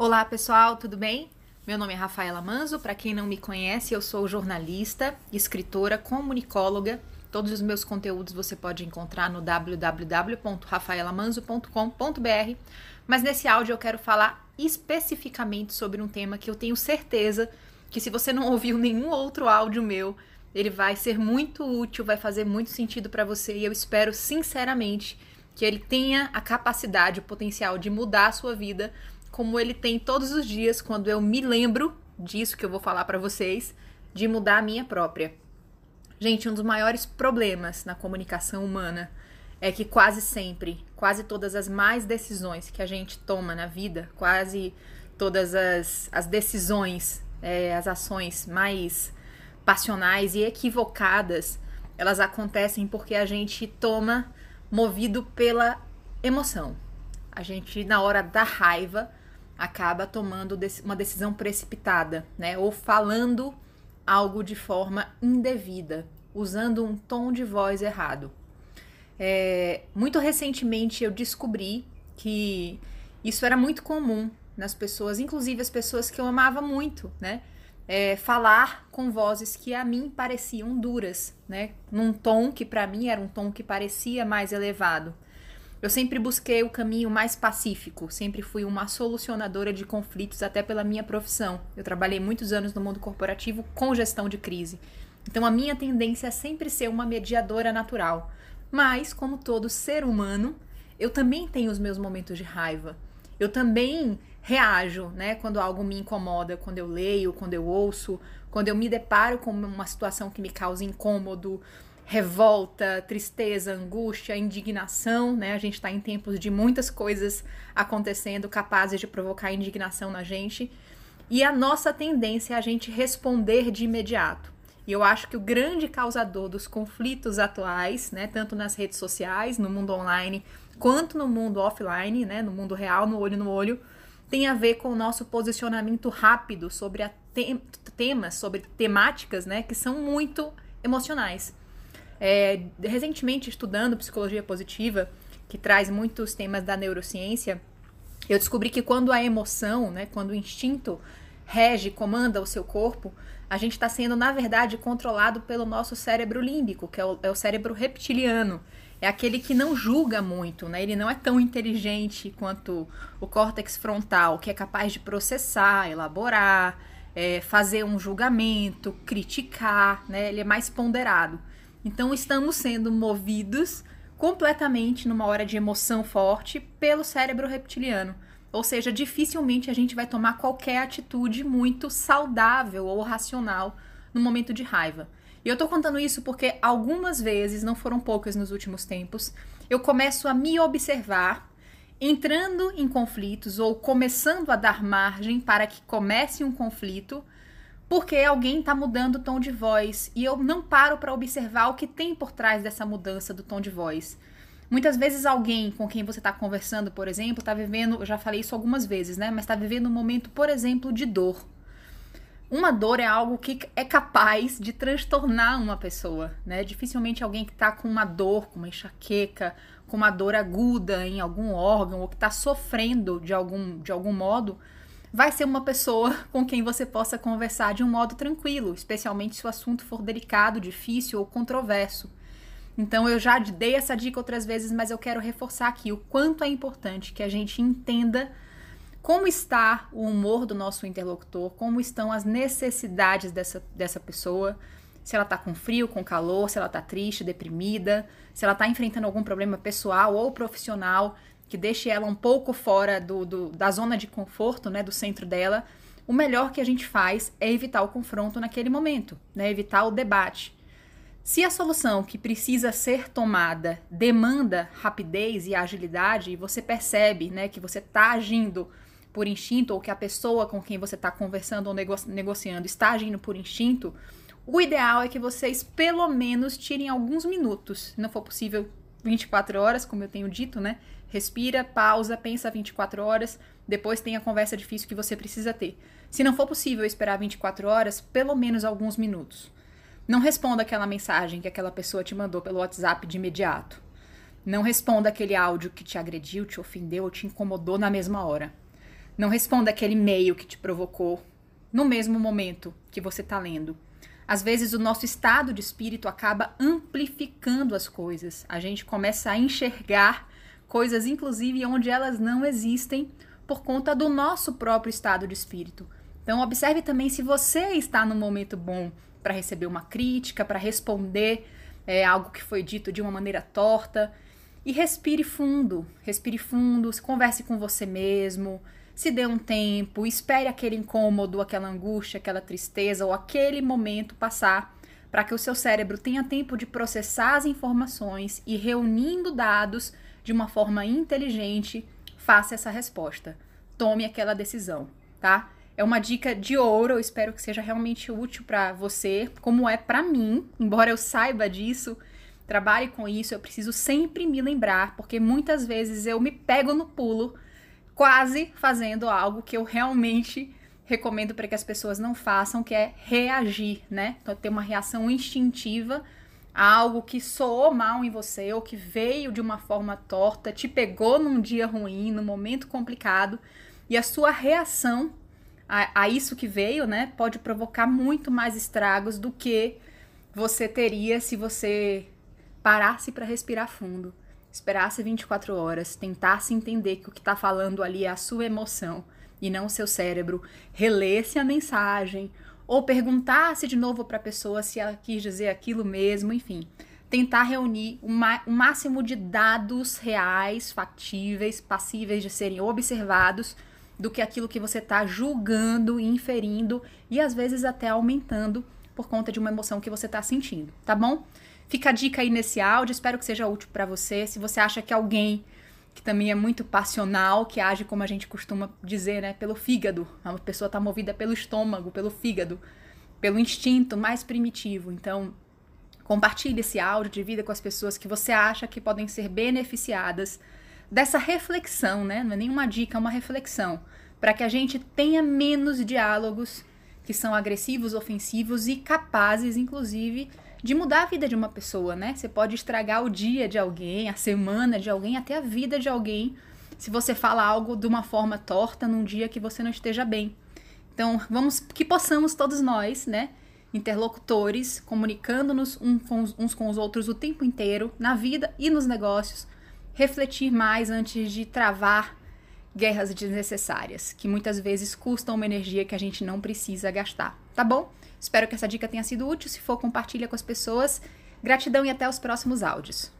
Olá pessoal, tudo bem? Meu nome é Rafaela Manzo, para quem não me conhece, eu sou jornalista, escritora, comunicóloga. Todos os meus conteúdos você pode encontrar no www.rafaelamanzo.com.br. Mas nesse áudio eu quero falar especificamente sobre um tema que eu tenho certeza que se você não ouviu nenhum outro áudio meu, ele vai ser muito útil, vai fazer muito sentido para você e eu espero sinceramente que ele tenha a capacidade, o potencial de mudar a sua vida como ele tem todos os dias quando eu me lembro disso que eu vou falar para vocês, de mudar a minha própria. Gente, um dos maiores problemas na comunicação humana é que quase sempre, quase todas as mais decisões que a gente toma na vida, quase todas as, as decisões, é, as ações mais passionais e equivocadas, elas acontecem porque a gente toma movido pela emoção. A gente, na hora da raiva, acaba tomando uma decisão precipitada, né? Ou falando algo de forma indevida, usando um tom de voz errado. É, muito recentemente eu descobri que isso era muito comum nas pessoas, inclusive as pessoas que eu amava muito, né? É, falar com vozes que a mim pareciam duras, né? Num tom que para mim era um tom que parecia mais elevado. Eu sempre busquei o caminho mais pacífico, sempre fui uma solucionadora de conflitos, até pela minha profissão. Eu trabalhei muitos anos no mundo corporativo com gestão de crise. Então a minha tendência é sempre ser uma mediadora natural. Mas, como todo ser humano, eu também tenho os meus momentos de raiva. Eu também reajo, né, quando algo me incomoda, quando eu leio, quando eu ouço, quando eu me deparo com uma situação que me causa incômodo, revolta, tristeza, angústia, indignação, né? A gente está em tempos de muitas coisas acontecendo capazes de provocar indignação na gente. E a nossa tendência é a gente responder de imediato. E eu acho que o grande causador dos conflitos atuais, né, tanto nas redes sociais, no mundo online, quanto no mundo offline, né, no mundo real, no olho no olho, tem a ver com o nosso posicionamento rápido sobre te temas, sobre temáticas, né, que são muito emocionais. É, recentemente, estudando psicologia positiva, que traz muitos temas da neurociência, eu descobri que quando a emoção, né, quando o instinto rege, comanda o seu corpo, a gente está sendo, na verdade, controlado pelo nosso cérebro límbico, que é o, é o, cérebro reptiliano. É aquele que não julga muito, né? Ele não é tão inteligente quanto o córtex frontal, que é capaz de processar, elaborar, é, fazer um julgamento, criticar, né? Ele é mais ponderado. Então estamos sendo movidos completamente numa hora de emoção forte pelo cérebro reptiliano. Ou seja, dificilmente a gente vai tomar qualquer atitude muito saudável ou racional no momento de raiva. E eu tô contando isso porque algumas vezes, não foram poucas nos últimos tempos, eu começo a me observar entrando em conflitos ou começando a dar margem para que comece um conflito porque alguém está mudando o tom de voz e eu não paro para observar o que tem por trás dessa mudança do tom de voz. Muitas vezes alguém com quem você está conversando, por exemplo, está vivendo, eu já falei isso algumas vezes, né? Mas está vivendo um momento, por exemplo, de dor. Uma dor é algo que é capaz de transtornar uma pessoa, né? Dificilmente alguém que está com uma dor, com uma enxaqueca, com uma dor aguda em algum órgão ou que está sofrendo de algum, de algum modo, vai ser uma pessoa com quem você possa conversar de um modo tranquilo, especialmente se o assunto for delicado, difícil ou controverso. Então eu já dei essa dica outras vezes, mas eu quero reforçar aqui o quanto é importante que a gente entenda como está o humor do nosso interlocutor, como estão as necessidades dessa, dessa pessoa, se ela está com frio, com calor, se ela está triste, deprimida, se ela está enfrentando algum problema pessoal ou profissional que deixe ela um pouco fora do, do, da zona de conforto, né, do centro dela, o melhor que a gente faz é evitar o confronto naquele momento, né, evitar o debate. Se a solução que precisa ser tomada demanda rapidez e agilidade, e você percebe né, que você está agindo por instinto, ou que a pessoa com quem você está conversando ou nego negociando está agindo por instinto, o ideal é que vocês pelo menos tirem alguns minutos, se não for possível 24 horas, como eu tenho dito, né? Respira, pausa, pensa 24 horas, depois tem a conversa difícil que você precisa ter. Se não for possível esperar 24 horas, pelo menos alguns minutos. Não responda aquela mensagem que aquela pessoa te mandou pelo WhatsApp de imediato. Não responda aquele áudio que te agrediu, te ofendeu ou te incomodou na mesma hora. Não responda aquele e-mail que te provocou no mesmo momento que você está lendo. Às vezes o nosso estado de espírito acaba amplificando as coisas. A gente começa a enxergar coisas, inclusive, onde elas não existem por conta do nosso próprio estado de espírito. Então, observe também se você está no momento bom para receber uma crítica, para responder é, algo que foi dito de uma maneira torta. E respire fundo, respire fundo, converse com você mesmo, se dê um tempo, espere aquele incômodo, aquela angústia, aquela tristeza ou aquele momento passar para que o seu cérebro tenha tempo de processar as informações e reunindo dados de uma forma inteligente, faça essa resposta. Tome aquela decisão, tá? É uma dica de ouro, eu espero que seja realmente útil para você, como é para mim, embora eu saiba disso, trabalhe com isso, eu preciso sempre me lembrar, porque muitas vezes eu me pego no pulo, quase fazendo algo que eu realmente recomendo para que as pessoas não façam, que é reagir, né? Então, ter uma reação instintiva a algo que soou mal em você ou que veio de uma forma torta, te pegou num dia ruim, num momento complicado, e a sua reação a, a isso que veio, né, pode provocar muito mais estragos do que você teria se você parasse para respirar fundo, esperasse 24 horas, tentasse entender que o que está falando ali é a sua emoção e não o seu cérebro, relesse a mensagem ou perguntasse de novo para a pessoa se ela quis dizer aquilo mesmo, enfim. Tentar reunir o, o máximo de dados reais, factíveis, passíveis de serem observados do que aquilo que você está julgando, inferindo e às vezes até aumentando por conta de uma emoção que você está sentindo, tá bom? Fica a dica aí nesse áudio, espero que seja útil para você. Se você acha que alguém que também é muito passional, que age como a gente costuma dizer, né, pelo fígado, uma pessoa está movida pelo estômago, pelo fígado, pelo instinto mais primitivo. Então, compartilhe esse áudio, divida com as pessoas que você acha que podem ser beneficiadas dessa reflexão, né? Não é nenhuma dica, é uma reflexão, para que a gente tenha menos diálogos que são agressivos, ofensivos e capazes, inclusive, de mudar a vida de uma pessoa, né? Você pode estragar o dia de alguém, a semana de alguém, até a vida de alguém, se você fala algo de uma forma torta num dia que você não esteja bem. Então, vamos que possamos todos nós, né, interlocutores, comunicando-nos uns com os outros o tempo inteiro, na vida e nos negócios, refletir mais antes de travar guerras desnecessárias, que muitas vezes custam uma energia que a gente não precisa gastar, tá bom? Espero que essa dica tenha sido útil. Se for, compartilha com as pessoas. Gratidão e até os próximos áudios.